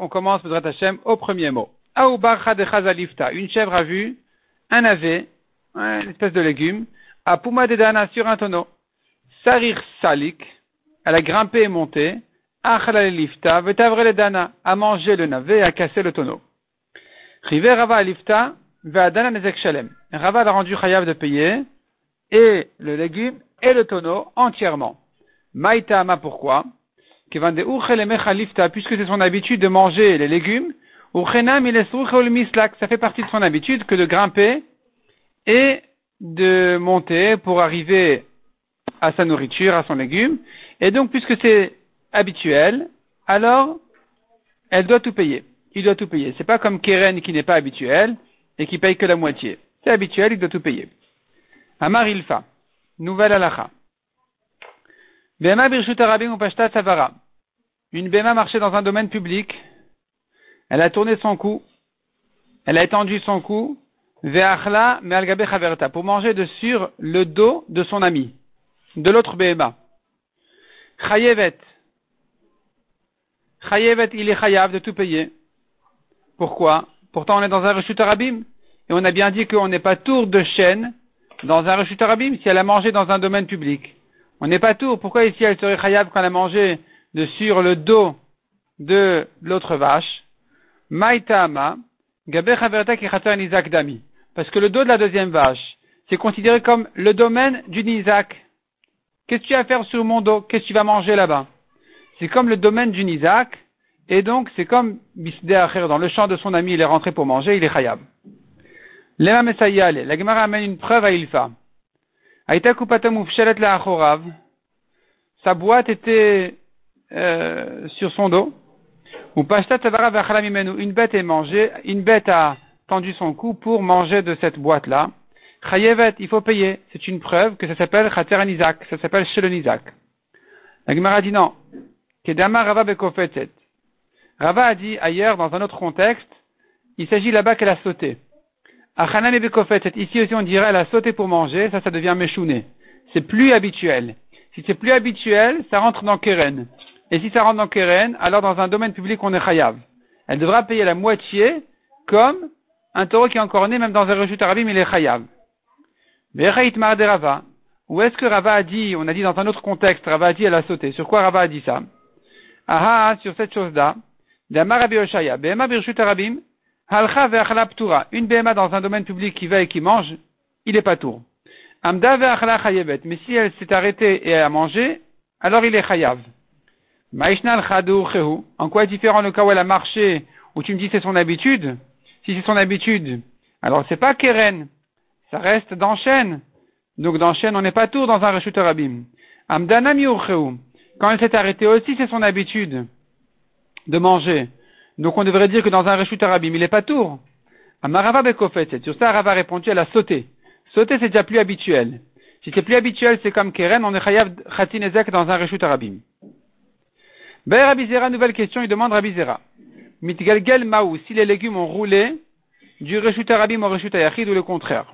on commence au premier mot. Une chèvre a vu un navet, une espèce de légume, à Puma de Dana sur un tonneau. Sarir Salik, elle a grimpé et monté, Achala Lifta, le Dana, a mangé le navet et a cassé le tonneau. Rive Rava Lifta, Ve'adana Nezek Shalem. Rava a rendu Chayav de payer, et le légume et le tonneau entièrement. Maïtama, pourquoi? Puisque c'est son habitude de manger les légumes, ça fait partie de son habitude que de grimper et de monter pour arriver à sa nourriture, à son légume. Et donc, puisque c'est habituel, alors elle doit tout payer. Il doit tout payer. C'est pas comme Keren qui n'est pas habituel et qui paye que la moitié. C'est habituel, il doit tout payer. Amar Ilfa. Nouvelle alacha. Bema ou Pashta Une Bema marchait dans un domaine public. Elle a tourné son cou. Elle a étendu son cou. Ve'achla me'algabe chaverta. Pour manger de sur le dos de son ami. De l'autre Bema. Chayevet. Chayevet, il est chayav de tout payer. Pourquoi? Pourtant, on est dans un rechut arabim. Et on a bien dit qu'on n'est pas tour de chaîne dans un rechut arabim si elle a mangé dans un domaine public. On n'est pas tout. Pourquoi ici elle serait khayab quand elle a mangé de sur le dos de l'autre vache? Maïtama, dami. Parce que le dos de la deuxième vache, c'est considéré comme le domaine du Nizak. Qu'est-ce que tu vas faire sur mon dos? Qu'est-ce que tu vas manger là-bas? C'est comme le domaine du Nizak, et donc c'est comme dans le champ de son ami, il est rentré pour manger, il est khayab. Lema la Gemara amène une preuve à Ilfa. Aïta la. Sa boîte était euh, sur son dos. Ou pashta Une bête est mangée, une bête a tendu son cou pour manger de cette boîte-là. Chayevet, il faut payer. C'est une preuve que ça s'appelle Chater Isaac. Ça s'appelle Isaac. La Gemara dit non. Kedama Rava bekofetzet. Rava a dit ailleurs, dans un autre contexte, il s'agit là-bas qu'elle a sauté. Achanam et ici aussi on dirait elle a sauté pour manger, ça, ça devient méchouné. C'est plus habituel. Si c'est plus habituel, ça rentre dans Keren. Et si ça rentre dans Keren, alors dans un domaine public, on est chayav. Elle devra payer la moitié, comme un taureau qui est encore né, même dans un rejut arabim, il est chayav. de Rava. Où est-ce que Rava a dit, on a dit dans un autre contexte, Rava a dit elle a sauté. Sur quoi Rava a dit ça? Aha, sur cette chose-là. D'Amar Rabbi Oshaya. Birshut arabim, une BMA dans un domaine public qui va et qui mange, il est pas tour. Amda Mais si elle s'est arrêtée et a mangé, alors il est chayav. En quoi est différent le cas où elle a marché, où tu me dis c'est son habitude? Si c'est son habitude, alors c'est pas keren. Ça reste dans chaîne. Donc dans chaîne, on n'est pas tour dans un rechut rabim. Amdana Quand elle s'est arrêtée aussi, c'est son habitude de manger. Donc on devrait dire que dans un rechut arabim, il n'est pas tour. Amarava bekofet, sur ça, Rava a elle a sauté. Sauter, c'est déjà plus habituel. Si c'est plus habituel, c'est comme Keren, on est chayav khatinezek dans un rechut arabim. Ben Rabizera, nouvelle question, il demande Rabizera. Mitgalgel maou, si les légumes ont roulé du rechut arabim au rechut ayachid ou le contraire?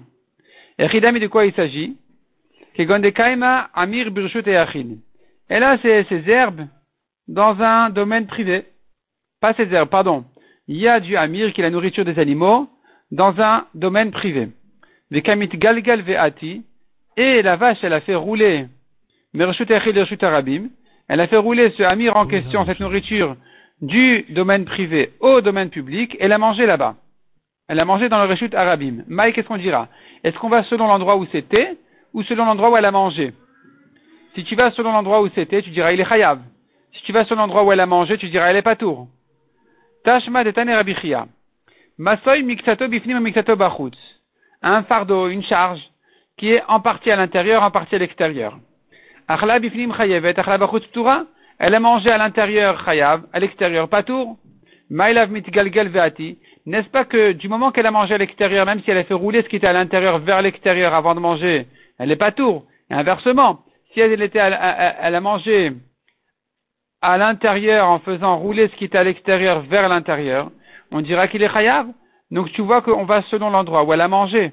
Echidami, de quoi il s'agit? Kegondekaima amir birchut ayachid. Et là, c'est ces herbes dans un domaine privé pas ces herbes, pardon. Il y a du amir qui est la nourriture des animaux dans un domaine privé. Vekamit ve'ati, et la vache, elle a fait rouler, elle a fait rouler ce amir en question, cette nourriture, du domaine privé au domaine public, et l'a mangé là-bas. Elle a mangé dans le rechut arabim. Maï, qu'est-ce qu'on dira? Est-ce qu'on va selon l'endroit où c'était, ou selon l'endroit où elle a mangé? Si tu vas selon l'endroit où c'était, tu diras il est chayav. Si tu vas selon l'endroit où elle a mangé, tu diras elle est pas tour. Tashma de Tane Rabichia. Masoy miksato bifnim miksato bachutz. Un fardeau, une charge, qui est en partie à l'intérieur, en partie à l'extérieur. Achla bifnim chayevet, achla. Elle a mangé à l'intérieur chayav, à l'extérieur patour. Mailav mitgalgal veati. N'est-ce pas que du moment qu'elle a mangé à l'extérieur, même si elle a fait rouler ce qui était à l'intérieur vers l'extérieur avant de manger, elle est pas tour. Et inversement, si elle était, elle a mangé à l'intérieur en faisant rouler ce qui est à l'extérieur vers l'intérieur, on dira qu'il est chayav. Donc tu vois qu'on va selon l'endroit où elle a mangé.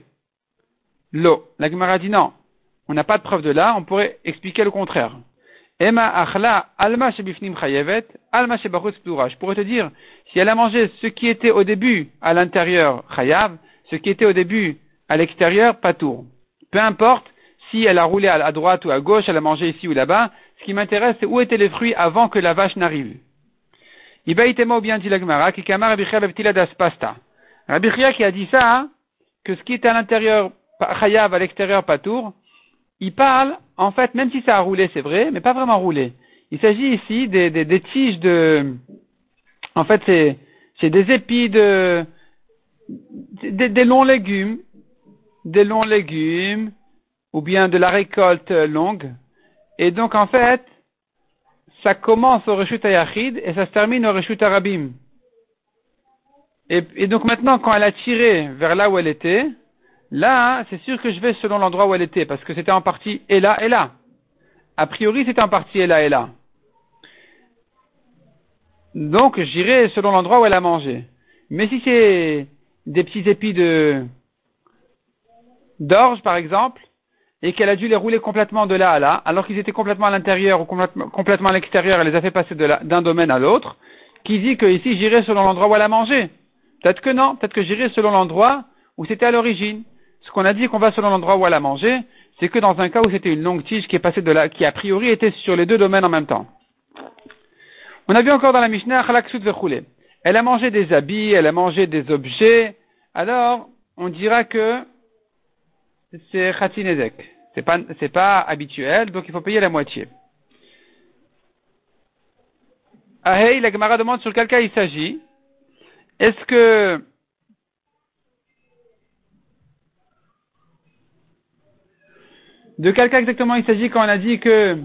L'eau. La Gemara dit non. On n'a pas de preuve de là, on pourrait expliquer le contraire. Emma achla alma shebifnim chayevet, alma. Je pourrais te dire, si elle a mangé ce qui était au début à l'intérieur chayav, ce qui était au début à l'extérieur patour. Peu importe si elle a roulé à droite ou à gauche, elle a mangé ici ou là-bas, ce qui m'intéresse c'est où étaient les fruits avant que la vache n'arrive. Ibaïtema ou bien dit l'agmara, qui pasta. Rabbi qui a dit ça, hein, que ce qui était à l'intérieur chayav, à l'extérieur patour, il parle, en fait, même si ça a roulé, c'est vrai, mais pas vraiment roulé. Il s'agit ici des, des, tiges de, en fait, c'est, c'est des épis de, des, longs légumes, des longs légumes, ou bien de la récolte longue. Et donc, en fait, ça commence au Reshut Ayachid et ça se termine au Reshut Arabim. Et, et donc maintenant, quand elle a tiré vers là où elle était, Là, c'est sûr que je vais selon l'endroit où elle était, parce que c'était en partie et là et là. A priori, c'était en partie et là et là. Donc, j'irai selon l'endroit où elle a mangé. Mais si c'est des petits épis de d'orge, par exemple, et qu'elle a dû les rouler complètement de là à là, alors qu'ils étaient complètement à l'intérieur ou complètement, à l'extérieur, elle les a fait passer d'un domaine à l'autre, qui dit que ici j'irai selon l'endroit où elle a mangé. Peut-être que non, peut-être que j'irai selon l'endroit où c'était à l'origine. Ce qu'on a dit qu'on va selon l'endroit où elle a mangé, c'est que dans un cas où c'était une longue tige qui est passée de là, qui a priori était sur les deux domaines en même temps. On a vu encore dans la Mishnah, elle a mangé des habits, elle a mangé des objets, alors on dira que c'est khatinezek. C'est pas, c'est pas habituel, donc il faut payer la moitié. Ahei, la Gemara demande sur quel cas il s'agit. Est-ce que De quel cas exactement il s'agit quand on a dit que,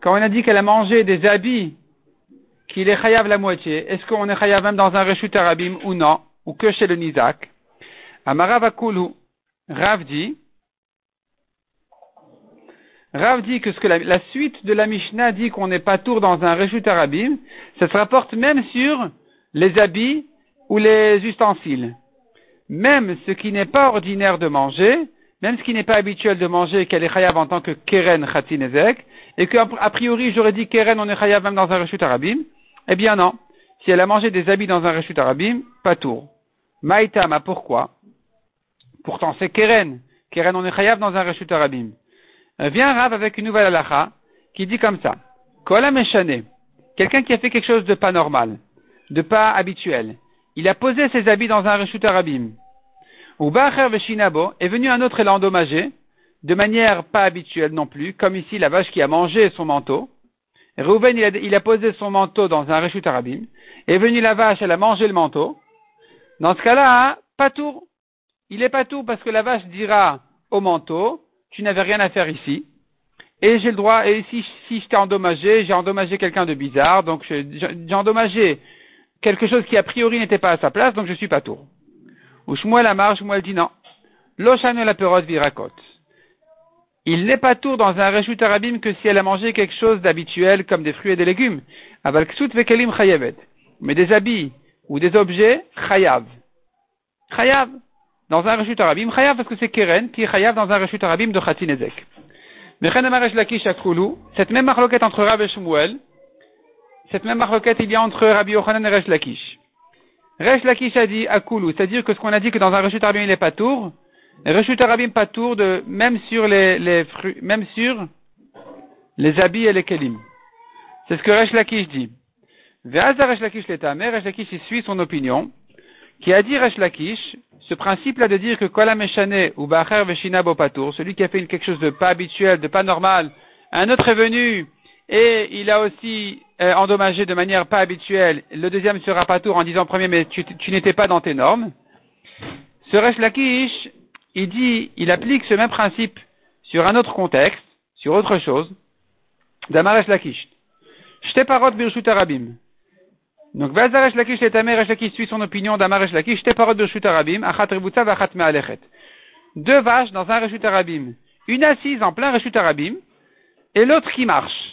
quand on a dit qu'elle a mangé des habits, qu'il est chayav la moitié, est-ce qu'on est chayav même dans un reshut arabim ou non, ou que chez le nizak? Amaravakulu, Rav dit, Rav dit que ce que la, suite de la Mishnah dit qu'on n'est pas tour dans un reshut arabim, ça se rapporte même sur les habits ou les ustensiles. Même ce qui n'est pas ordinaire de manger, même ce qui n'est pas habituel de manger, qu'elle est chayav en tant que keren ezek, et qu'a priori j'aurais dit keren on est chayav même dans un reshut arabim, eh bien non. Si elle a mangé des habits dans un reshut arabim, pas tour. Maïtama, pourquoi? Pourtant c'est keren. Keren on est chayav dans un reshut arabim. Euh, vient Rav avec une nouvelle halacha qui dit comme ça. Kola meshane. Quelqu'un qui a fait quelque chose de pas normal, de pas habituel. Il a posé ses habits dans un reshut arabim. Ou Veshinabo est venu un autre et l'a endommagé, de manière pas habituelle non plus, comme ici la vache qui a mangé son manteau. Reuven, il a, posé son manteau dans un réchut arabim, est venue la vache, elle a mangé le manteau. Dans ce cas-là, hein, pas tout. Il est pas tout parce que la vache dira au manteau, tu n'avais rien à faire ici. Et j'ai le droit, et si, si je t'ai endommagé, j'ai endommagé quelqu'un de bizarre, donc j'ai endommagé quelque chose qui a priori n'était pas à sa place, donc je suis pas tour. Ou Shmuel Amar, Shmuel dit non. La. Il n'est pas tour dans un reshut arabim que si elle a mangé quelque chose d'habituel comme des fruits et des légumes. Aval vekelim chayavet. Mais des habits ou des objets, chayav. Chayav. Dans un reshut arabim, chayav parce que c'est keren qui est chayav dans un reshut arabim de chatinezek. Cette même marloquette entre Rav et Shmuel, cette même marloquette il y a entre Rabbi Yochanan et Resh Lakish. Resh Lakish a dit Akulu, c'est-à-dire que ce qu'on a dit que dans un Reshut Arabim il est pas tour, Reshut Arabim pas tour de, même sur les, les fruits, même sur les habits et les kelim. C'est ce que Resh Lakish dit. Ve'aza Resh Lakish mais Resh Lakish il suit son opinion, qui a dit Resh Lakish, ce principe-là de dire que Kola Meshane ou Bacher Veshina Patour, celui qui a fait quelque chose de pas habituel, de pas normal, un autre est venu et il a aussi euh, endommagé de manière pas habituelle. Le deuxième sera pas en disant premier, mais tu, n'étais pas dans tes normes. Ce Resh Lakish, il dit, il applique ce même principe sur un autre contexte, sur autre chose, d'Amaresh Lakish. Shte parot birshut arabim. Donc, Vazaresh Lakish et Resh Lakish suit son opinion d'Amaresh Lakish, Shte parot birshut arabim, achat rebutza vachat me'alechet. Deux vaches dans un reshut arabim. Une assise en plein reshut arabim, et l'autre qui marche.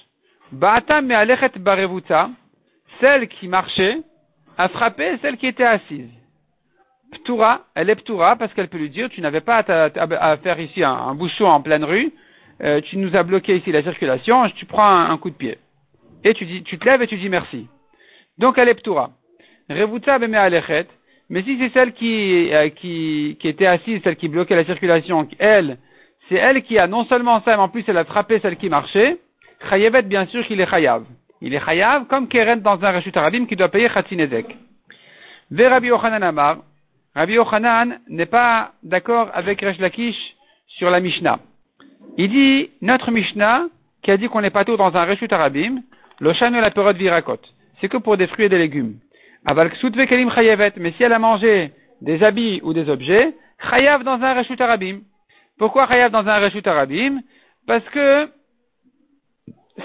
Ba'atam me'alechet barevuta, celle qui marchait, a frappé celle qui était assise. Ptura, elle est ptura parce qu'elle peut lui dire, tu n'avais pas à, faire ici un, bouchon en pleine rue, euh, tu nous as bloqué ici la circulation, tu prends un, coup de pied. Et tu, dis, tu te lèves et tu dis merci. Donc elle est ptura. Revuta alechet. Mais si c'est celle qui, euh, qui, qui était assise, celle qui bloquait la circulation, elle, c'est elle qui a non seulement ça, mais en plus elle a frappé celle qui marchait, chayevet, bien sûr qu'il est chayav. Il est chayav comme Keren dans un rachut arabim qui doit payer chatzinezek. Ve Rabbi Yochanan Amar, Rabbi Yochanan n'est pas d'accord avec Resh Lakish sur la Mishnah. Il dit, notre Mishnah, qui a dit qu'on n'est pas tout dans un rachut arabim, l'oshanu la perot virakot. C'est que pour des fruits et des légumes. Aval kelim chayevet. Mais si elle a mangé des habits ou des objets, chayav dans un rachut arabim. Pourquoi chayav dans un rachut arabim? Parce que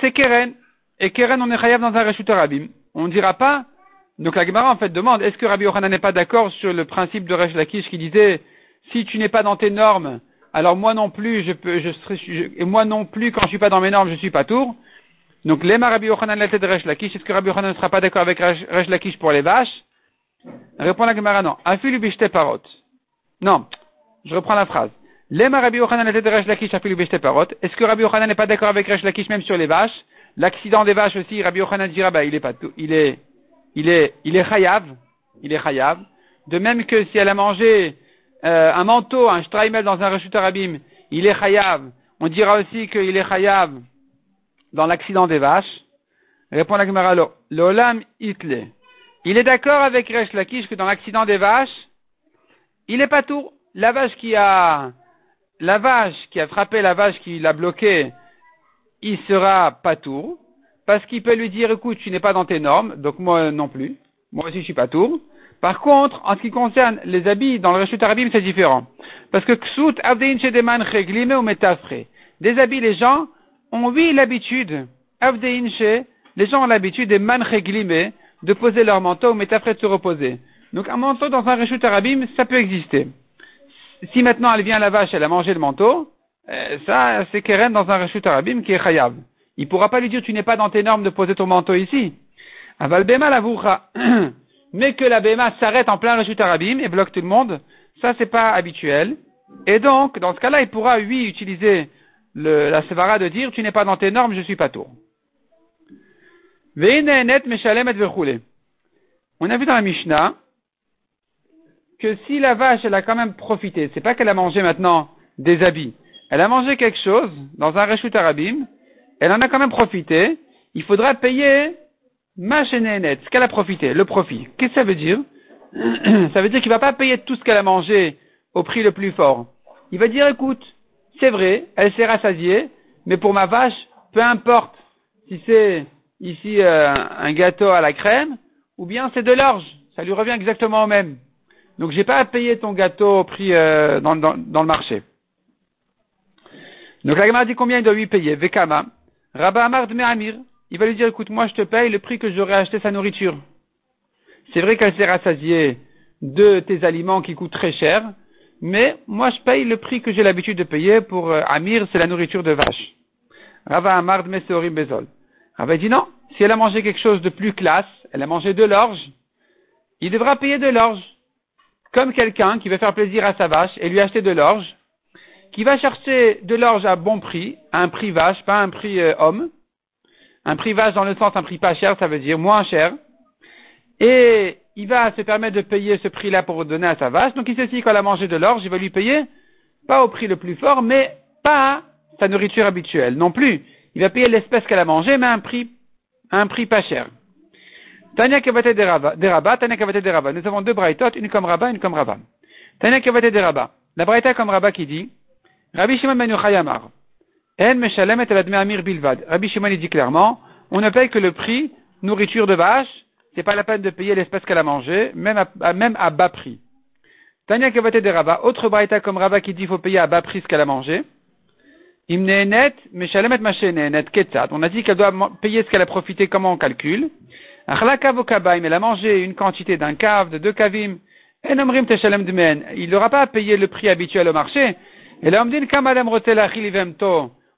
c'est keren. Et keren, on est chayav dans un rachut arabim. On ne dira pas, donc la Gemara en fait demande, est-ce que Rabbi Yochanan n'est pas d'accord sur le principe de Resh Lakish qui disait, si tu n'es pas dans tes normes, alors moi non plus, je peux, je serai, et moi non plus, quand je suis pas dans mes normes, je suis pas tour. Donc, l'ema Rabbi Yochanan la tête de Resh Lakish, est-ce que Rabbi Yochanan ne sera pas d'accord avec Resh Lakish pour les vaches? Répond la Gemara non. Afilu parot. Non. Je reprends la phrase. Est-ce que Rabbi Yochanan n'est pas d'accord avec Resh Lakish même sur les vaches? L'accident des vaches aussi, Rabbi Yochanan dira, bah, il est pas tout, il est, il est, il est chayav, il est chayav. De même que si elle a mangé euh, un manteau, un streimel dans un rechut arabim, il est chayav. On dira aussi qu'il est chayav dans l'accident des vaches. Répond la Gemara, l'olam itle. Il est d'accord avec Resh Lakish que dans l'accident des vaches, il est pas tout. La vache qui a, la vache qui a frappé la vache qui l'a bloqué, il sera pas tout parce qu'il peut lui dire, écoute, tu n'es pas dans tes normes, donc moi non plus. Moi aussi, je suis pas tour. Par contre, en ce qui concerne les habits dans le Reshut Arabim, c'est différent. Parce que ksut avdeinche ou metafre. Des habits, les gens ont, oui, l'habitude, avdeinche, les gens ont l'habitude des manche de poser leur manteau ou metafre de se reposer. Donc, un manteau dans un Reshut Arabim, ça peut exister. Si maintenant elle vient à la vache, elle a mangé le manteau, euh, ça, c'est Keren dans un Reshut Arabim qui est chayav. Il ne pourra pas lui dire tu n'es pas dans tes normes de poser ton manteau ici. Aval Bema Mais que la Bema s'arrête en plein rechute arabim et bloque tout le monde, ça c'est pas habituel. Et donc, dans ce cas-là, il pourra, lui, utiliser le, la sevara de dire tu n'es pas dans tes normes, je suis pas tour. On a vu dans la Mishnah que si la vache, elle a quand même profité, c'est pas qu'elle a mangé maintenant des habits, elle a mangé quelque chose dans un rechute arabim, elle en a quand même profité, il faudra payer ma net, ce qu'elle a profité, le profit. Qu'est-ce que ça veut dire Ça veut dire qu'il va pas payer tout ce qu'elle a mangé au prix le plus fort. Il va dire, écoute, c'est vrai, elle s'est rassasiée, mais pour ma vache, peu importe si c'est ici euh, un gâteau à la crème, ou bien c'est de l'orge, ça lui revient exactement au même. Donc j'ai pas à payer ton gâteau au prix euh, dans, le marché. Donc la gamme dit combien il doit lui payer? Vekama. Rabba Amar Amir, il va lui dire, écoute, moi je te paye le prix que j'aurais acheté sa nourriture. C'est vrai qu'elle s'est rassasiée de tes aliments qui coûtent très cher, mais moi je paye le prix que j'ai l'habitude de payer pour euh, Amir, c'est la nourriture de vache. Rabba Amar Meseorim Bezol. Rabba dit non, si elle a mangé quelque chose de plus classe, elle a mangé de l'orge, il devra payer de l'orge. Comme quelqu'un qui veut faire plaisir à sa vache et lui acheter de l'orge, qui va chercher de l'orge à bon prix, à un prix vache, pas un prix euh, homme. Un prix vache dans le sens un prix pas cher, ça veut dire moins cher. Et il va se permettre de payer ce prix-là pour donner à sa vache. Donc il sait si quand a mangé de l'orge, il va lui payer pas au prix le plus fort, mais pas sa nourriture habituelle non plus. Il va payer l'espèce qu'elle a mangée, mais à un prix, un prix pas cher. Tania Kavate des Rabat, Tania Kavate des Rabat. Nous avons deux braïtotes, une comme Rabat, une comme Rabat. Tania Kavate des Rabat. La braïta comme Rabat qui dit, Rabbi Shimon ben Yochai Amar. En meshalem et amir bilvad. Rabbi Shimon dit clairement, on ne paye que le prix nourriture de vache, c'est pas la peine de payer l'espèce qu'elle a mangée, même à, même à bas prix. Tanya Kavate de Rabat, autre braïta comme Rabat qui dit qu'il faut payer à bas prix ce qu'elle a mangé. Meshalem. On a dit qu'elle doit payer ce qu'elle a profité, comment on calcule. Elle a mangé une quantité d'un cave, de deux kavim. Enomrim teshalem dmen. Il n'aura pas à payer le prix habituel au marché, et là,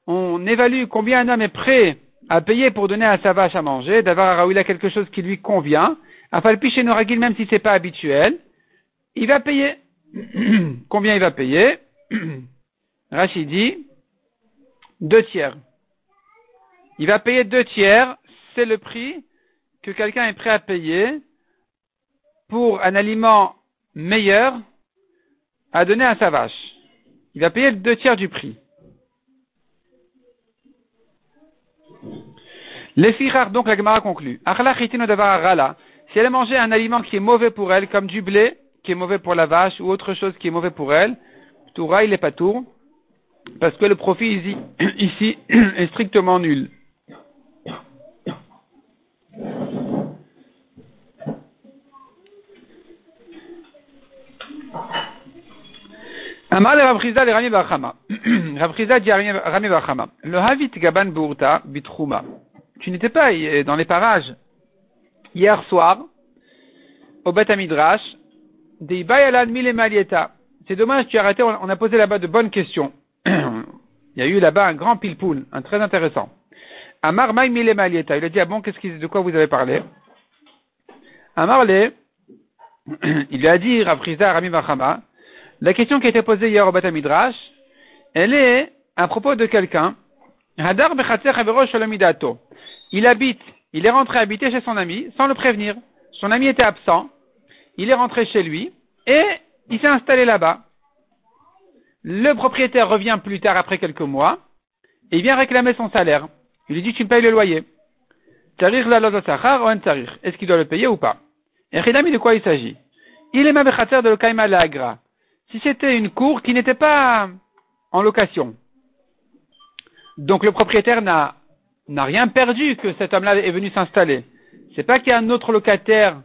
on évalue combien un homme est prêt à payer pour donner à sa vache à manger, d'avoir à quelque chose qui lui convient, afin chez Noragil, même si c'est pas habituel, il va payer. combien il va payer? Rachid dit, deux tiers. Il va payer deux tiers, c'est le prix que quelqu'un est prêt à payer pour un aliment meilleur à donner à sa vache. Il va payer deux tiers du prix. Les firar, donc la Gemara conclut. Si elle a mangé un aliment qui est mauvais pour elle, comme du blé, qui est mauvais pour la vache, ou autre chose qui est mauvais pour elle, Toura, il n'est pas tour, parce que le profit ici est strictement nul. Amar le Rabchizda le Rami Bachama. Rabchizda dit Rami Bachama. Le Havit Gaban Bourta Bitrouma. Tu n'étais pas dans les parages hier soir au Bet Midrash. C'est dommage, tu as arrêté, on a posé là-bas de bonnes questions. Il y a eu là-bas un grand pilpoul, un très intéressant. Amar Maï Mile Malieta. Il a dit, ah bon, qu'est-ce de quoi vous avez parlé? Amar le, il lui a dit, Rabchizda Rami Bachama, la question qui a été posée hier au Bata Midrash, elle est à propos de quelqu'un. Hadar Il habite, il est rentré habiter chez son ami sans le prévenir. Son ami était absent. Il est rentré chez lui et il s'est installé là-bas. Le propriétaire revient plus tard après quelques mois et il vient réclamer son salaire. Il lui dit tu me payes le loyer. Est-ce qu'il doit le payer ou pas? Et de quoi il s'agit? Il est de l'Okaima Lagra si c'était une cour qui n'était pas en location. Donc le propriétaire n'a, rien perdu que cet homme-là est venu s'installer. C'est pas qu'il y a un autre locataire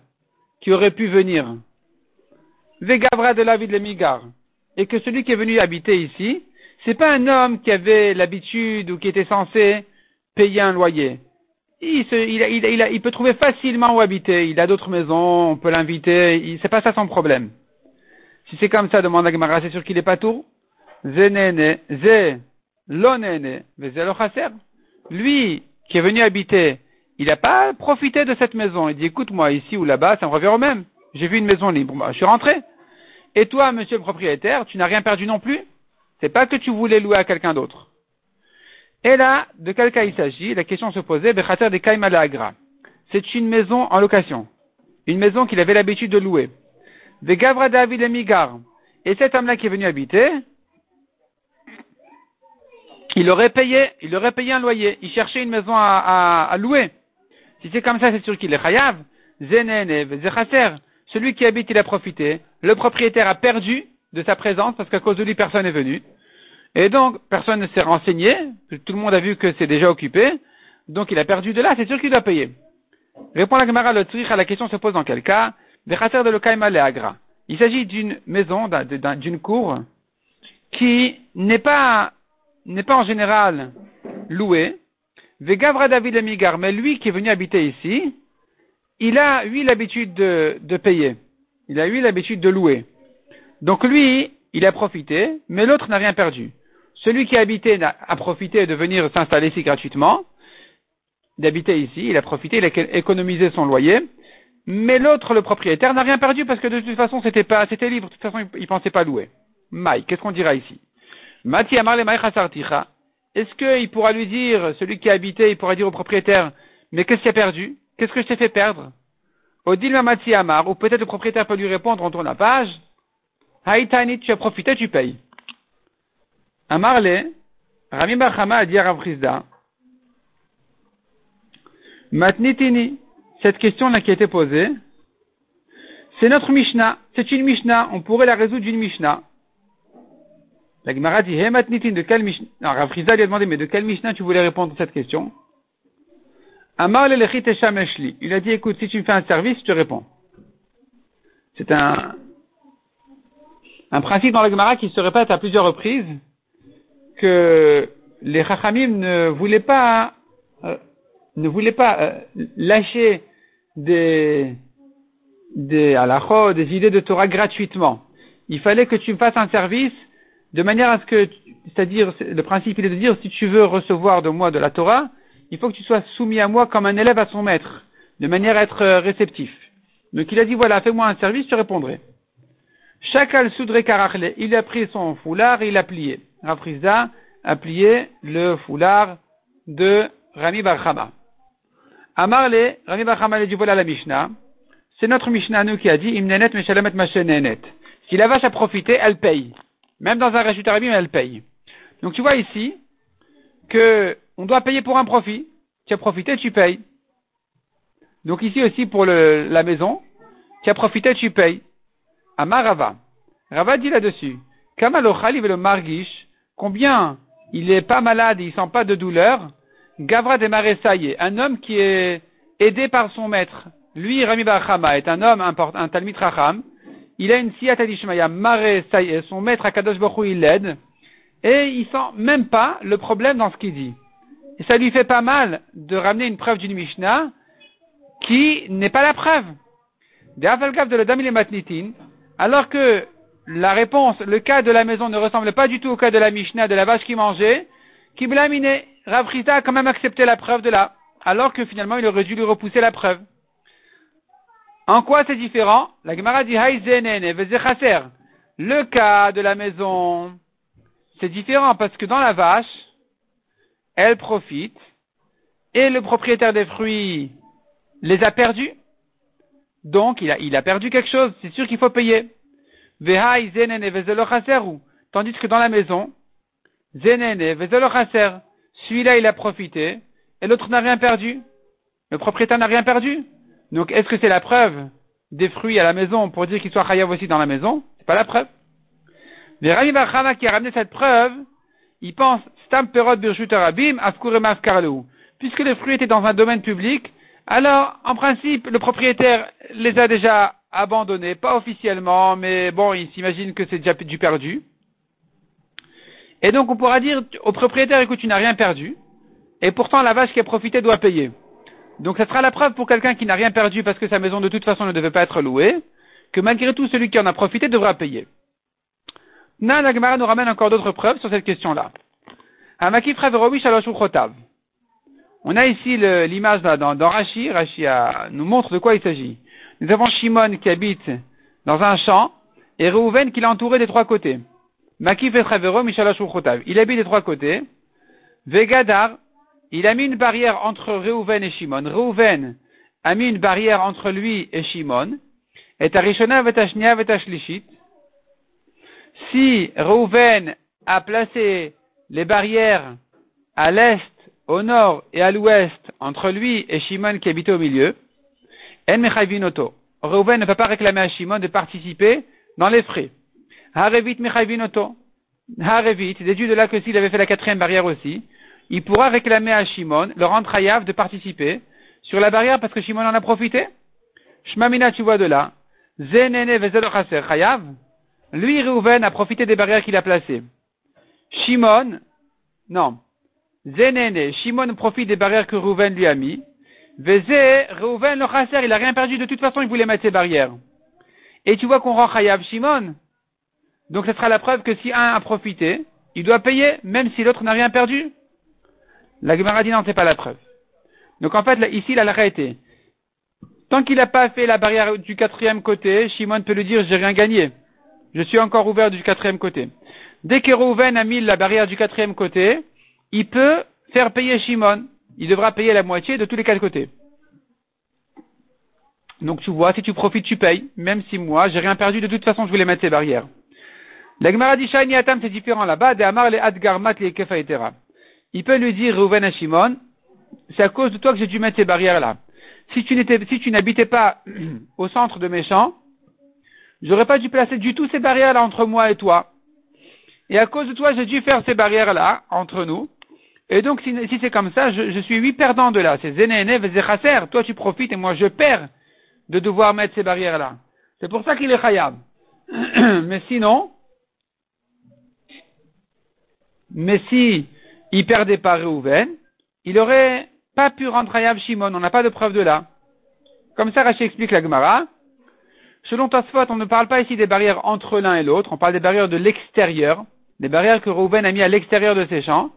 qui aurait pu venir. Vegavra de la ville de Migar. Et que celui qui est venu habiter ici, c'est pas un homme qui avait l'habitude ou qui était censé payer un loyer. Il, il, il, peut trouver facilement où habiter. Il a d'autres maisons, on peut l'inviter. C'est pas ça son problème. Si c'est comme ça, demande Gemara, c'est sûr qu'il est pas tout. Zenene, ze, lonene, Lui, qui est venu habiter, il n'a pas profité de cette maison. Il dit, écoute, moi, ici ou là-bas, ça me revient au même. J'ai vu une maison libre. Bah, je suis rentré. Et toi, monsieur le propriétaire, tu n'as rien perdu non plus? C'est pas que tu voulais louer à quelqu'un d'autre. Et là, de quel cas il s'agit? La question se posait, Bechater de Kaimalagra. C'est une maison en location. Une maison qu'il avait l'habitude de louer. De Gavra David et Migar. Et cet homme-là qui est venu habiter, il aurait payé, il aurait payé un loyer. Il cherchait une maison à, louer. Si c'est comme ça, c'est sûr qu'il est chayav. Zenenev, Zechaser. Celui qui habite, il a profité. Le propriétaire a perdu de sa présence parce qu'à cause de lui, personne n'est venu. Et donc, personne ne s'est renseigné. Tout le monde a vu que c'est déjà occupé. Donc, il a perdu de là. C'est sûr qu'il doit payer. Répond la Gemara le à la question se pose dans quel cas? De Il s'agit d'une maison, d'une cour, qui n'est pas, n'est pas en général louée. Vegavra David Amigar, mais lui qui est venu habiter ici, il a eu l'habitude de, de payer. Il a eu l'habitude de louer. Donc lui, il a profité, mais l'autre n'a rien perdu. Celui qui a habité a profité de venir s'installer ici gratuitement, d'habiter ici, il a profité, il a économisé son loyer, mais l'autre, le propriétaire, n'a rien perdu parce que de toute façon, c'était libre. De toute façon, il, pensait pas louer. Maï, qu'est-ce qu'on dira ici? Mati Amar Est-ce qu'il pourra lui dire, celui qui a habité, il pourra dire au propriétaire, mais qu'est-ce qu'il a perdu? Qu'est-ce que je t'ai fait perdre? Odil Mati Amar, ou peut-être le propriétaire peut lui répondre, on tourne la page. Haïtani, tu as profité, tu payes. Amarle, Rami Bachama a dit à Matnitini, cette question-là qui a été posée, c'est notre Mishnah. C'est une Mishnah. On pourrait la résoudre d'une Mishnah. La Gemara dit, de quelle Mishnah? Non, Rav lui a demandé, mais de quelle Mishnah tu voulais répondre à cette question? Amar Il a dit, écoute, si tu me fais un service, je te réponds. C'est un, un principe dans la Gemara qui se répète à plusieurs reprises que les Chachamim ne voulaient pas, euh, ne voulaient pas euh, lâcher des, des des idées de Torah gratuitement. Il fallait que tu me fasses un service de manière à ce que, c'est-à-dire, le principe il est de dire, si tu veux recevoir de moi de la Torah, il faut que tu sois soumis à moi comme un élève à son maître, de manière à être euh, réceptif. Donc il a dit, voilà, fais-moi un service, je répondrai. Chakal soudre karachle, il a pris son foulard et il a plié. Rafrizda, à plier le foulard de Rami Barchama. Amarle, Rami Barchama du voilà la Mishnah. C'est notre Mishnah nous qui a dit Imnenet Meshalemet Mashenenet. Si la vache a profité, elle paye. Même dans un rachut arabim, elle paye. Donc tu vois ici que on doit payer pour un profit. Tu as profité, tu payes. Donc ici aussi pour la maison, tu as profité, tu payes. Amar Rava. Rava dit là-dessus. Kamalochal le margish. Combien il est pas malade, il sent pas de douleur. Gavra de est un homme qui est aidé par son maître. Lui, Rami Bachama, est un homme, un, un Talmid Racham. Il a une siyat adishmaya, Saye, son maître Akadosh Baruch il l'aide. Et il sent même pas le problème dans ce qu'il dit. Et ça lui fait pas mal de ramener une preuve d'une Mishnah qui n'est pas la preuve. De alors que la réponse, le cas de la maison ne ressemble pas du tout au cas de la Mishnah, de la vache qui mangeait, qui. Rav a quand même accepté la preuve de là, alors que finalement il aurait dû lui repousser la preuve. En quoi c'est différent? La Gemara dit Le cas de la maison, c'est différent parce que dans la vache, elle profite et le propriétaire des fruits les a perdus. Donc il a, il a perdu quelque chose, c'est sûr qu'il faut payer. Tandis que dans la maison, celui-là il a profité et l'autre n'a rien perdu. Le propriétaire n'a rien perdu. Donc est-ce que c'est la preuve des fruits à la maison pour dire qu'il soit chayav aussi dans la maison? C'est pas la preuve. Mais Rami Bachama qui a ramené cette preuve, il pense Stam Perot Birjutarabim Puisque les fruits étaient dans un domaine public, alors en principe le propriétaire les a déjà abandonné, pas officiellement, mais bon, il s'imagine que c'est déjà du perdu. Et donc on pourra dire au propriétaire, écoute, tu n'as rien perdu, et pourtant la vache qui a profité doit payer. Donc ça sera la preuve pour quelqu'un qui n'a rien perdu parce que sa maison de toute façon ne devait pas être louée, que malgré tout celui qui en a profité devra payer. Nan nous ramène encore d'autres preuves sur cette question-là. On a ici l'image dans, dans Rashi nous montre de quoi il s'agit. Nous avons Shimon qui habite dans un champ et Reuven qui l'a entouré des trois côtés. Makif Il habite des trois côtés. Vegadar, il a mis une barrière entre Reuven et Shimon. Reuven a mis une barrière entre lui et Shimon. Et Tarishona vetashnia Si Reuven a placé les barrières à l'est, au nord et à l'ouest entre lui et Shimon qui habitait au milieu, en. Reuven ne peut pas réclamer à Shimon de participer dans les frais. Harevit mechayvinoto. Harevit, déduit de là que s'il avait fait la quatrième barrière aussi, il pourra réclamer à Shimon, le rendre chayav de participer sur la barrière parce que Shimon en a profité. Shmamina, tu vois de là. Zenene chaser chayav. Lui, Reuven, a profité des barrières qu'il a placées. Shimon, non. Zenene, Shimon profite des barrières que Reuven lui a mis. Vezé, Reuven, le chaser, il a rien perdu. De toute façon, il voulait mettre ses barrières. Et tu vois qu'on rend chayav Shimon. Donc, ce sera la preuve que si un a profité, il doit payer, même si l'autre n'a rien perdu. La Gemara dit non, c'est pas la preuve. Donc en fait, ici, il a l'arrêté. Tant qu'il n'a pas fait la barrière du quatrième côté, Shimon peut lui dire, j'ai rien gagné. Je suis encore ouvert du quatrième côté. Dès que Rouven a mis la barrière du quatrième côté, il peut faire payer Shimon. Il devra payer la moitié de tous les quatre côtés. Donc tu vois, si tu profites, tu payes. Même si moi, j'ai rien perdu, de toute façon, je voulais mettre ces barrières. La Gemara dit, Atam, c'est différent là-bas. De Amar, les Adgarmat, les Kefa, il peut lui dire Reuven à Shimon, c'est à cause de toi que j'ai dû mettre ces barrières-là. Si tu n'étais, si tu n'habitais pas au centre de mes champs, j'aurais pas dû placer du tout ces barrières-là entre moi et toi. Et à cause de toi, j'ai dû faire ces barrières-là entre nous. Et donc, si, c'est comme ça, je, suis huit perdants de là. C'est Zenéné, Vezechasser. Toi, tu profites et moi, je perds de devoir mettre ces barrières-là. C'est pour ça qu'il est khayab. mais sinon, mais si il perdait pas Réhouven, il aurait pas pu rendre Hayav Shimon. On n'a pas de preuve de là. Comme ça, Rachid explique la Gemara. Selon Tasfot, on ne parle pas ici des barrières entre l'un et l'autre, on parle des barrières de l'extérieur, des barrières que Reuven a mis à l'extérieur de ses champs,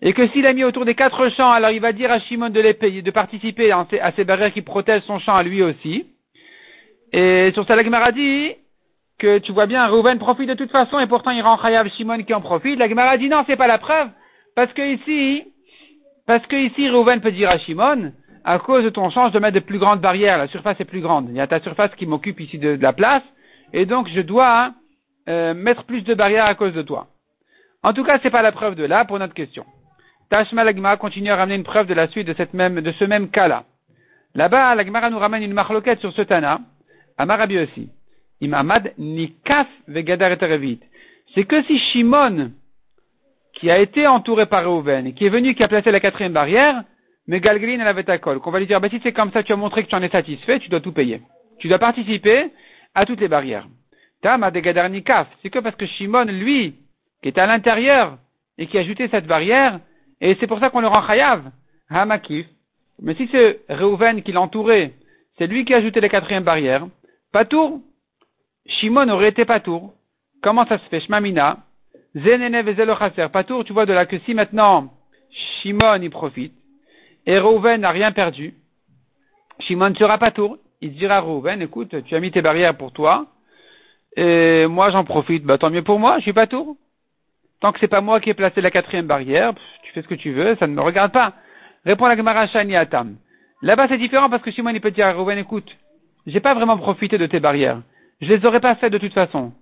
et que s'il a mis autour des quatre champs, alors il va dire à Shimon de les payer, de participer à ces barrières qui protègent son champ à lui aussi. Et sur ça, la Gemara dit, que tu vois bien, Reuven profite de toute façon et pourtant il rend Chayav Shimon qui en profite. La Gemara dit non, c'est pas la preuve. Parce que ici, parce que ici, Reuven peut dire à Shimon, à cause de ton change de mettre de plus grandes barrières, la surface est plus grande. Il y a ta surface qui m'occupe ici de, la place, et donc je dois euh, mettre plus de barrières à cause de toi. En tout cas, c'est pas la preuve de là pour notre question. Tashma Lagma continue à ramener une preuve de la suite de, ce même cas-là. Là-bas, la Gemara nous ramène une marloquette sur ce Tana, à Marabi aussi. Imamad nikaf vegadar C'est que si Shimon, qui a été entouré par Reuven qui est venu, qui a placé la quatrième barrière, mais Galgrin avait ta colle, qu'on va lui dire, bah, si c'est comme ça, tu as montré que tu en es satisfait, tu dois tout payer. Tu dois participer à toutes les barrières. Tama de gadar nikaf. C'est que parce que Shimon, lui, qui est à l'intérieur et qui a ajouté cette barrière, et c'est pour ça qu'on le rend chayav, hamakif, mais si c'est Reuven qui l'entourait, c'est lui qui a ajouté la quatrième barrière, Patour, Shimon aurait été Patour. Comment ça se fait? Shmamina, Zenene Vezelo Patour, tu vois de là que si maintenant Shimon y profite, et Reuven n'a rien perdu, Shimon sera Patour. Il dira à Reuven, écoute, tu as mis tes barrières pour toi, et moi j'en profite, bah tant mieux pour moi, je suis Patour. Tant que c'est pas moi qui ai placé la quatrième barrière, tu fais ce que tu veux, ça ne me regarde pas. Répond la Gemara Shani Atam. Là-bas, c'est différent parce que Shimon, il peut dire à Rouven, écoute, j'ai pas vraiment profité de tes barrières. Je les aurais pas fait de toute façon.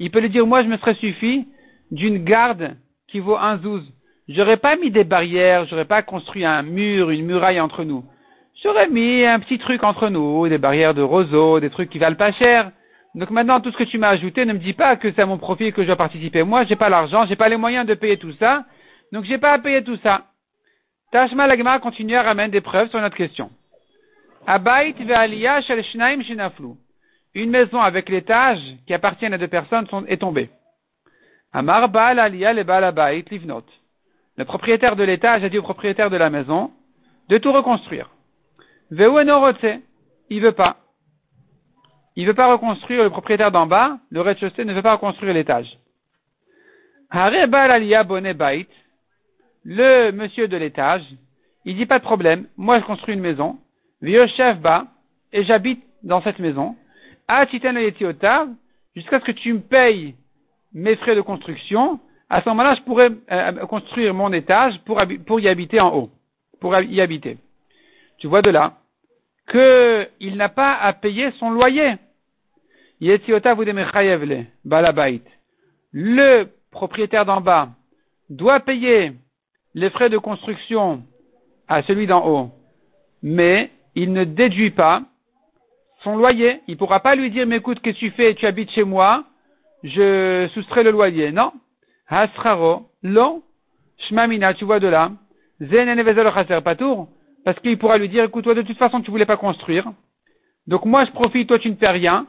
Il peut lui dire, moi, je me serais suffi d'une garde qui vaut un zouz. J'aurais pas mis des barrières, j'aurais pas construit un mur, une muraille entre nous. J'aurais mis un petit truc entre nous, des barrières de roseau, des trucs qui valent pas cher. Donc maintenant, tout ce que tu m'as ajouté, ne me dis pas que c'est à mon profit que je dois participer. Moi, j'ai pas l'argent, j'ai pas les moyens de payer tout ça. Donc j'ai pas à payer tout ça. Tashma Lagma continue à ramener des preuves sur notre question. Une maison avec l'étage qui appartient à deux personnes est tombée. Amar Baal Aliyah le Baal Abayt livnot. Le propriétaire de l'étage a dit au propriétaire de la maison de tout reconstruire. Ve'u Il veut pas. Il veut pas reconstruire le propriétaire d'en bas, le rez-de-chaussée ne veut pas reconstruire l'étage. Hare Baal Aliyah Bonne Bait le monsieur de l'étage, il dit pas de problème, moi je construis une maison, vieux chef bas, et j'habite dans cette maison, à Titan jusqu'à ce que tu me payes mes frais de construction, à ce moment-là, je pourrais euh, construire mon étage pour, pour y habiter en haut, pour y habiter. Tu vois de là qu'il n'a pas à payer son loyer. Le propriétaire d'en bas doit payer les frais de construction à celui d'en haut, mais il ne déduit pas son loyer. Il ne pourra pas lui dire, mais écoute, qu'est-ce que tu fais? Tu habites chez moi, je soustrais le loyer. Non. Hasraro, lo, shmamina, tu vois de là. Patour, parce qu'il pourra lui dire, écoute, toi, de toute façon, tu voulais pas construire. Donc moi, je profite, toi, tu ne fais rien.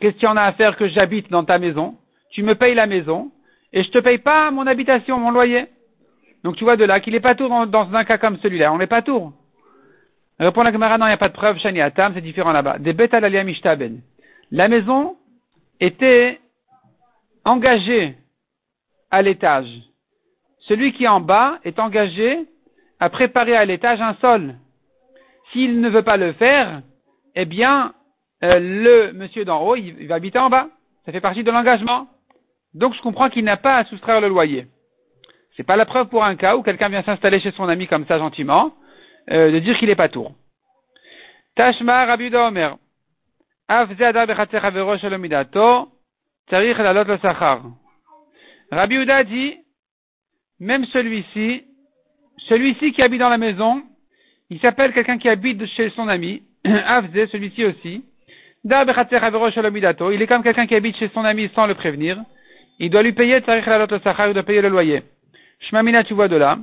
Qu'est-ce qu'il y en a à faire que j'habite dans ta maison? Tu me payes la maison, et je te paye pas mon habitation, mon loyer. Donc tu vois de là qu'il n'est pas tour dans un cas comme celui-là. On n'est pas tour. Répond la Gemara, non, il n'y a pas de preuve, Shani Atam, c'est différent là-bas. Des bêtes à La maison était engagée à l'étage. Celui qui est en bas est engagé à préparer à l'étage un sol. S'il ne veut pas le faire, eh bien, euh, le monsieur d'en haut, il va habiter en bas. Ça fait partie de l'engagement. Donc je comprends qu'il n'a pas à soustraire le loyer. C'est pas la preuve pour un cas où quelqu'un vient s'installer chez son ami comme ça gentiment, euh, de dire qu'il est pas tour. Tashma Rabbi Omer. Rabbi Uda dit, même celui-ci, celui-ci qui habite dans la maison, il s'appelle quelqu'un qui habite chez son ami, Avze, celui-ci aussi. Il est comme quelqu'un qui habite chez son ami sans le prévenir. Il doit lui payer, il doit payer le loyer. Shmamina, tu vois de là.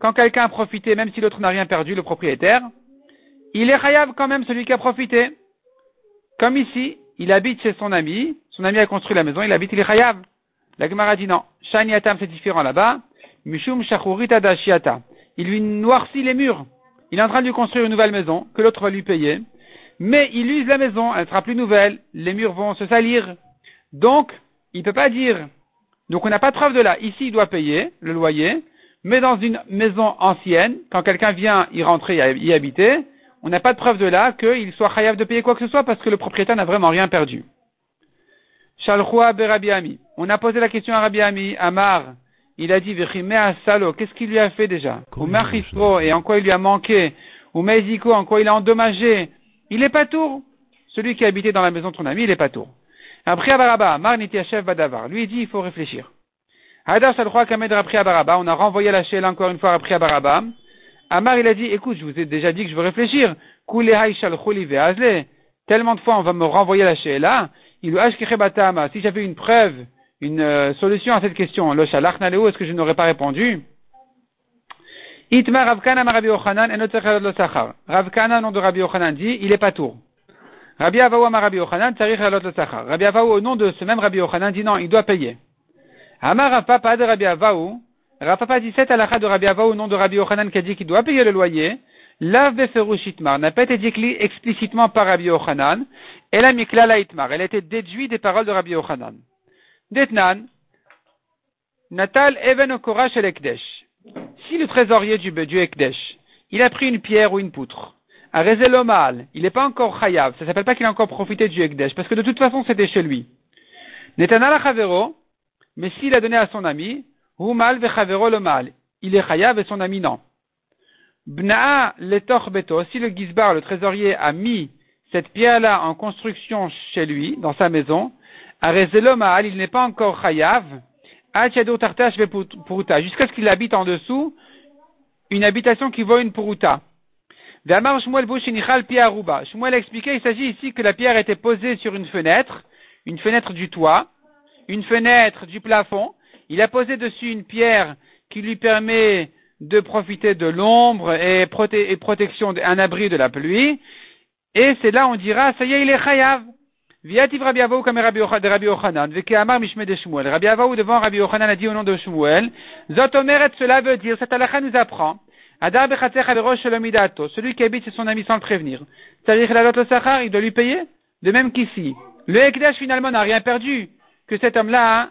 Quand quelqu'un a profité, même si l'autre n'a rien perdu, le propriétaire, il est chayav quand même celui qui a profité. Comme ici, il habite chez son ami, son ami a construit la maison, il habite, il est chayav. La Gemara dit non. Shaniatam, c'est différent là-bas. Mishum Il lui noircit les murs. Il est en train de lui construire une nouvelle maison, que l'autre va lui payer. Mais il use la maison, elle sera plus nouvelle, les murs vont se salir. Donc, il ne peut pas dire donc on n'a pas de preuve de là. Ici, il doit payer le loyer, mais dans une maison ancienne, quand quelqu'un vient y rentrer, y habiter, on n'a pas de preuve de là qu'il soit chayav de payer quoi que ce soit parce que le propriétaire n'a vraiment rien perdu. Shalchua Berabi Ami. On a posé la question à Rabbi Ami, Amar. Il a dit, à Salo, qu'est-ce qu'il lui a fait déjà? Ou et en quoi il lui a manqué? Ou Meziko, en quoi il a endommagé? Il est pas tour. Celui qui habitait dans la maison de ton ami, il est pas tour. Après Abaraba, Mar Badavar. Lui, il dit, il faut réfléchir. On a renvoyé la chaîne encore une fois après Abaraba. Amar, il a dit, écoute, je vous ai déjà dit que je veux réfléchir. Tellement de fois on va me renvoyer la Sheela. Il Si j'avais une preuve, une euh, solution à cette question, le est-ce que je n'aurais pas répondu? Itma Ravkana Rabbi Yochanan et Sachar. Ravkana, nom de Rabbi Yochanan, dit, il est pas tour. Rabbi Avaou Rabbi Yochanan, Tsarich le Sachar. Rabbi au nom de ce même Rabbi Yochanan, dit non, il doit payer. Amar Rafa, pas de Rabbi Avaou, Rafa dit cette halakha de Rabbi Ava au nom de Rabbi Yochanan qui a dit qu'il doit payer le loyer. Lav Itmar n'a pas été dit explicitement par Rabbi Yochanan. Elle a mis Itmar. Elle a été déduite des paroles de Rabbi Yochanan. Detnan. Natal Even Okorash el Ekdesh. Si le trésorier du, du Ekdesh, il a pris une pierre ou une poutre, a mal, il n'est pas encore chayav, ça s'appelle pas qu'il a encore profité du Ekdesh, parce que de toute façon c'était chez lui. Netanal Chavero, mais s'il a donné à son ami, mal. Il est chayav et son ami non. Bnaa letoch beto. Si le gizbar, le trésorier, a mis cette pierre-là en construction chez lui, dans sa maison, arezelo mal, il n'est pas encore chayav. Jusqu'à ce qu'il habite en dessous une habitation qui vaut une puruta. Shmuel a expliqué, il s'agit ici que la pierre était posée sur une fenêtre, une fenêtre du toit, une fenêtre du plafond, il a posé dessus une pierre qui lui permet de profiter de l'ombre et, protection, un abri de la pluie. Et c'est là on dira, ça y est, il est chayav. Viativ Rabbi Avaou comme Rabbi Yochanan, Amar Mishme de Shmuel. Rabbi Avaou devant Rabbi Yochanan a dit au nom de Shmuel, Zot Omeret, cela veut dire, cette halakha nous apprend, Adar celui qui habite chez son ami sans le prévenir. C'est-à-dire il doit lui payer. De même qu'ici. Le Ekdash finalement n'a rien perdu. Que cet homme-là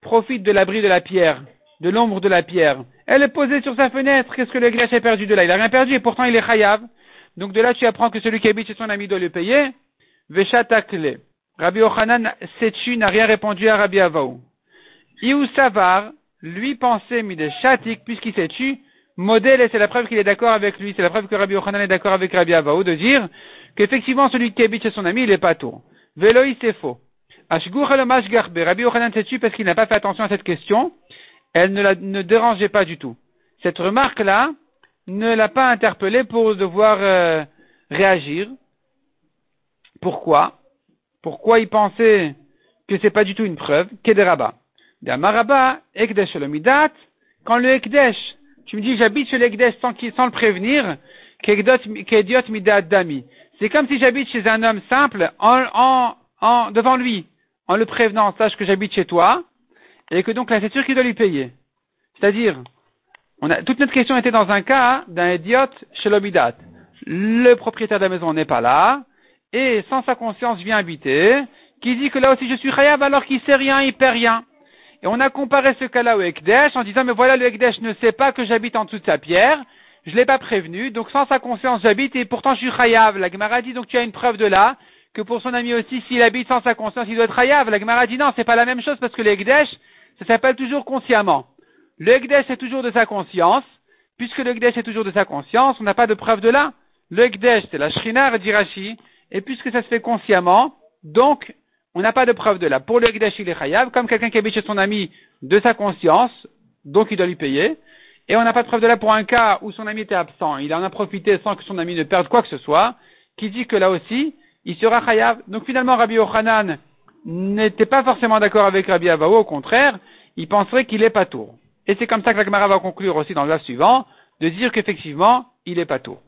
profite de l'abri de la pierre, de l'ombre de la pierre. Elle est posée sur sa fenêtre. Qu'est-ce que le grèche a perdu de là? Il n'a rien perdu et pourtant il est chayav. Donc de là tu apprends que celui qui habite chez son ami doit le payer. Veshatakle. Rabbi Ochanan Setchu n'a rien répondu à Rabbi Avaou. Iou Savar, lui pensait, mis de chatik, puisqu'il s'est tu, modèle, et c'est la preuve qu'il est d'accord avec lui, c'est la preuve que Rabbi Ochanan est d'accord avec Rabbi Avaou, de dire qu'effectivement celui qui habite chez son ami, il est pas tour. Veloï, c'est faux. Rabbi Yochanan s'est parce qu'il n'a pas fait attention à cette question. Elle ne la ne dérangeait pas du tout. Cette remarque-là ne l'a pas interpellé pour devoir euh, réagir. Pourquoi? Pourquoi il pensait que c'est pas du tout une preuve? Kederaba. Maraba, Ekdesh quand le Ekdesh, tu me dis j'habite chez l'Ekdesh sans, sans le prévenir, Kediot Midat Dami. C'est comme si j'habite chez un homme simple en, en, en, devant lui en le prévenant, sache que j'habite chez toi, et que donc là, c'est sûr qu'il doit lui payer. C'est-à-dire, on a, toute notre question était dans un cas d'un idiote chez l'obidat. Le propriétaire de la maison n'est pas là, et sans sa conscience vient habiter, qui dit que là aussi je suis chayav alors qu'il sait rien, il perd rien. Et on a comparé ce cas-là au Ekdesh en disant, mais voilà, le Ekdesh ne sait pas que j'habite en dessous de sa pierre, je l'ai pas prévenu, donc sans sa conscience j'habite et pourtant je suis chayav. La Gemara dit, donc tu as une preuve de là, que pour son ami aussi, s'il habite sans sa conscience, il doit être hayav. La Gemara dit non, c'est pas la même chose parce que le ça s'appelle toujours consciemment. Le Ekdesh est toujours de sa conscience. Puisque le Ekdesh est toujours de sa conscience, on n'a pas de preuve de là. Le Ekdesh, c'est la Shrinar d'Irachi. Et puisque ça se fait consciemment, donc, on n'a pas de preuve de là. Pour le Ekdesh, il est hayav, comme quelqu'un qui habite chez son ami de sa conscience, donc il doit lui payer. Et on n'a pas de preuve de là pour un cas où son ami était absent. Il en a profité sans que son ami ne perde quoi que ce soit, qui dit que là aussi, il sera chayav. Donc finalement, Rabbi Yochanan n'était pas forcément d'accord avec Rabbi Avao, au contraire, il penserait qu'il est pas tour. Et c'est comme ça que la Gemara va conclure aussi dans le suivant, de dire qu'effectivement, il est pas tour.